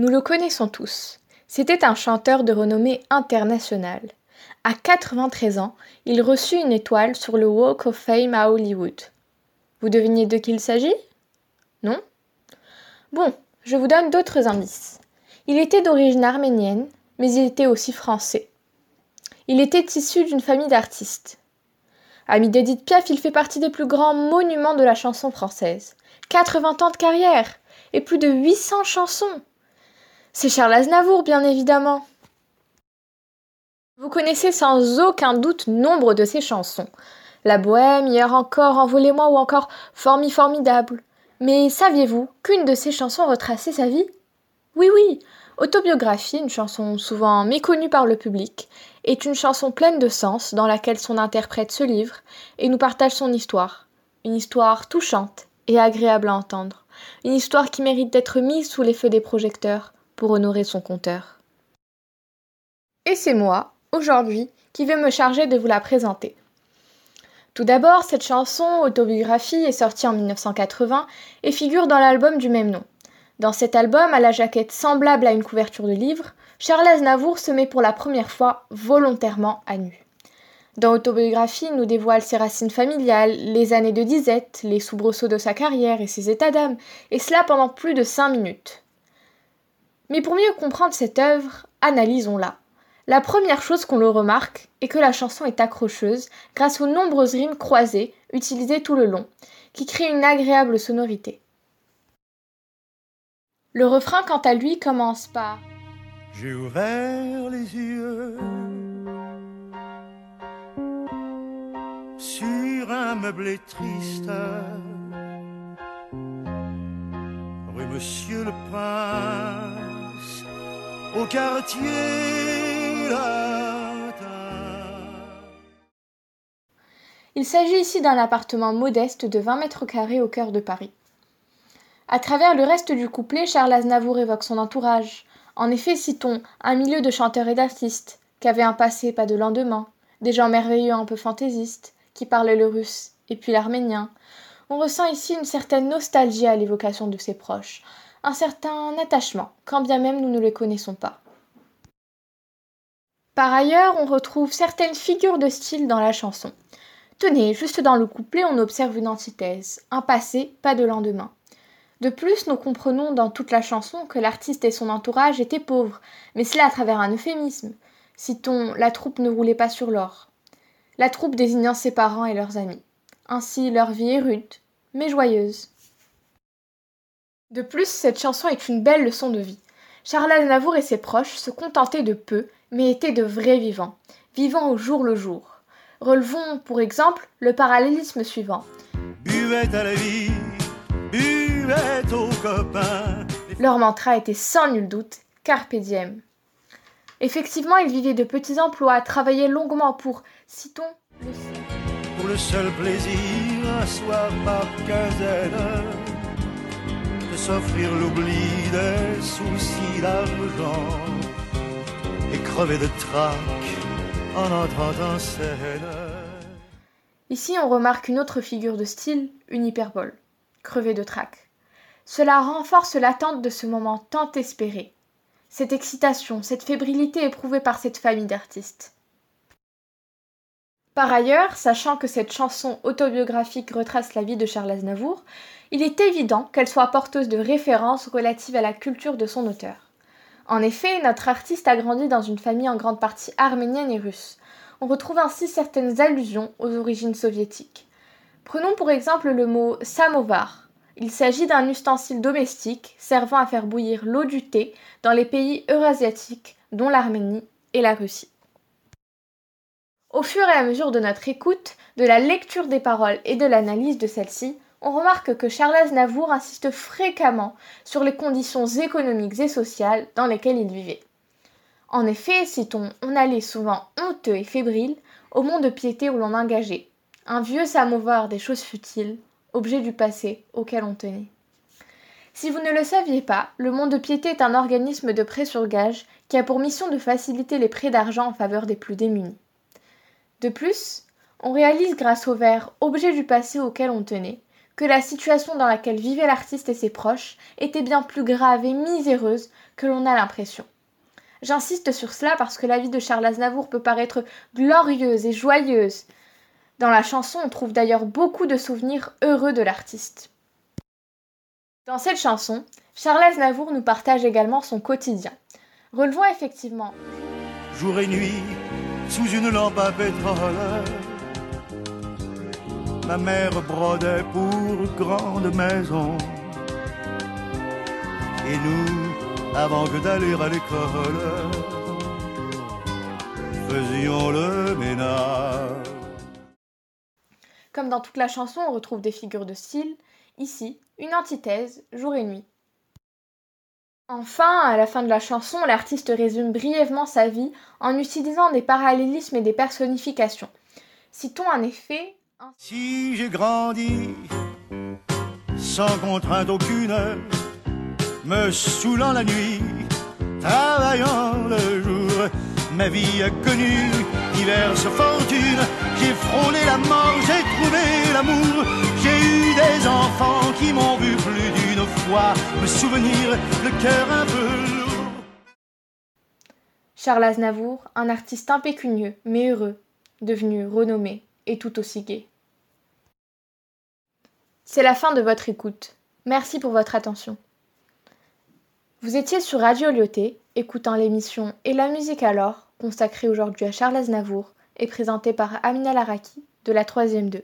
Nous le connaissons tous. C'était un chanteur de renommée internationale. À 93 ans, il reçut une étoile sur le Walk of Fame à Hollywood. Vous devinez de qui il s'agit? Non? Bon, je vous donne d'autres indices. Il était d'origine arménienne, mais il était aussi français. Il était issu d'une famille d'artistes. Ami d'Edith Piaf, il fait partie des plus grands monuments de la chanson française. 80 ans de carrière et plus de 800 chansons. C'est Charles Aznavour, bien évidemment. Vous connaissez sans aucun doute nombre de ses chansons. La Bohème, hier encore, Envolez-moi ou encore Formi Formidable. Mais saviez-vous qu'une de ses chansons retraçait sa vie? Oui, oui, Autobiographie, une chanson souvent méconnue par le public, est une chanson pleine de sens dans laquelle son interprète se livre et nous partage son histoire. Une histoire touchante et agréable à entendre. Une histoire qui mérite d'être mise sous les feux des projecteurs pour honorer son conteur. Et c'est moi, aujourd'hui qui vais me charger de vous la présenter. Tout d'abord, cette chanson, Autobiographie, est sortie en 1980 et figure dans l'album du même nom. Dans cet album, à la jaquette semblable à une couverture de livre, Charles Aznavour se met pour la première fois volontairement à nu. Dans Autobiographie, nous dévoile ses racines familiales, les années de disette, les soubresauts de sa carrière et ses états d'âme, et cela pendant plus de cinq minutes. Mais pour mieux comprendre cette œuvre, analysons-la. La première chose qu'on le remarque est que la chanson est accrocheuse grâce aux nombreuses rimes croisées utilisées tout le long, qui créent une agréable sonorité. Le refrain, quant à lui, commence par J'ai ouvert les yeux sur un meublé triste, rue Monsieur le Prince, au quartier il s'agit ici d'un appartement modeste de 20 mètres carrés au cœur de Paris. À travers le reste du couplet, Charles Aznavour évoque son entourage. En effet, citons un milieu de chanteurs et d'artistes, qui avaient un passé pas de lendemain, des gens merveilleux un peu fantaisistes, qui parlaient le russe et puis l'arménien. On ressent ici une certaine nostalgie à l'évocation de ses proches, un certain attachement, quand bien même nous ne les connaissons pas. Par ailleurs, on retrouve certaines figures de style dans la chanson. Tenez, juste dans le couplet, on observe une antithèse, un passé, pas de lendemain. De plus, nous comprenons dans toute la chanson que l'artiste et son entourage étaient pauvres, mais cela à travers un euphémisme. Citons La troupe ne roulait pas sur l'or. La troupe désignant ses parents et leurs amis. Ainsi, leur vie est rude, mais joyeuse. De plus, cette chanson est une belle leçon de vie. Charles Aznavour et ses proches se contentaient de peu mais étaient de vrais vivants, vivant au jour le jour. Relevons, pour exemple, le parallélisme suivant. Aux copains. Leur mantra était sans nul doute Carpe diem. Effectivement, ils vivaient de petits emplois, travaillaient longuement pour, citons, le Pour le seul plaisir, un soir par quinzaine, de s'offrir l'oubli des soucis d'argent et crever de en entrant en scène. Ici, on remarque une autre figure de style, une hyperbole, crever de trac. Cela renforce l'attente de ce moment tant espéré. Cette excitation, cette fébrilité éprouvée par cette famille d'artistes. Par ailleurs, sachant que cette chanson autobiographique retrace la vie de Charles Aznavour, il est évident qu'elle soit porteuse de références relatives à la culture de son auteur. En effet, notre artiste a grandi dans une famille en grande partie arménienne et russe. On retrouve ainsi certaines allusions aux origines soviétiques. Prenons pour exemple le mot samovar. Il s'agit d'un ustensile domestique servant à faire bouillir l'eau du thé dans les pays eurasiatiques, dont l'Arménie et la Russie. Au fur et à mesure de notre écoute, de la lecture des paroles et de l'analyse de celles-ci, on remarque que Charles Aznavour insiste fréquemment sur les conditions économiques et sociales dans lesquelles il vivait. En effet, citons, on allait souvent honteux et fébrile au monde de piété où l'on engageait, un vieux samovar des choses futiles, objet du passé auquel on tenait. Si vous ne le saviez pas, le monde de piété est un organisme de prêt sur gage qui a pour mission de faciliter les prêts d'argent en faveur des plus démunis. De plus, on réalise grâce au vers objet du passé auquel on tenait que la situation dans laquelle vivait l'artiste et ses proches était bien plus grave et miséreuse que l'on a l'impression. J'insiste sur cela parce que la vie de Charles Aznavour peut paraître glorieuse et joyeuse. Dans la chanson, on trouve d'ailleurs beaucoup de souvenirs heureux de l'artiste. Dans cette chanson, Charles Aznavour nous partage également son quotidien. Relevons effectivement jour et nuit sous une lampe à pétrole. Ma mère brodait pour grande maison. Et nous, avant que d'aller à l'école, faisions le ménage. Comme dans toute la chanson, on retrouve des figures de style. Ici, une antithèse, jour et nuit. Enfin, à la fin de la chanson, l'artiste résume brièvement sa vie en utilisant des parallélismes et des personnifications. Citons en effet Si j'ai grandi sans contrainte aucune, me saoulant la nuit, travaillant le jour, ma vie a connu diverses fortunes, un. Charles Aznavour, un artiste impécunieux mais heureux, devenu renommé et tout aussi gai. C'est la fin de votre écoute. Merci pour votre attention. Vous étiez sur Radio Lyoté, écoutant l'émission Et la musique alors, consacrée aujourd'hui à Charles Aznavour et présentée par Amina Laraki de la 3 2.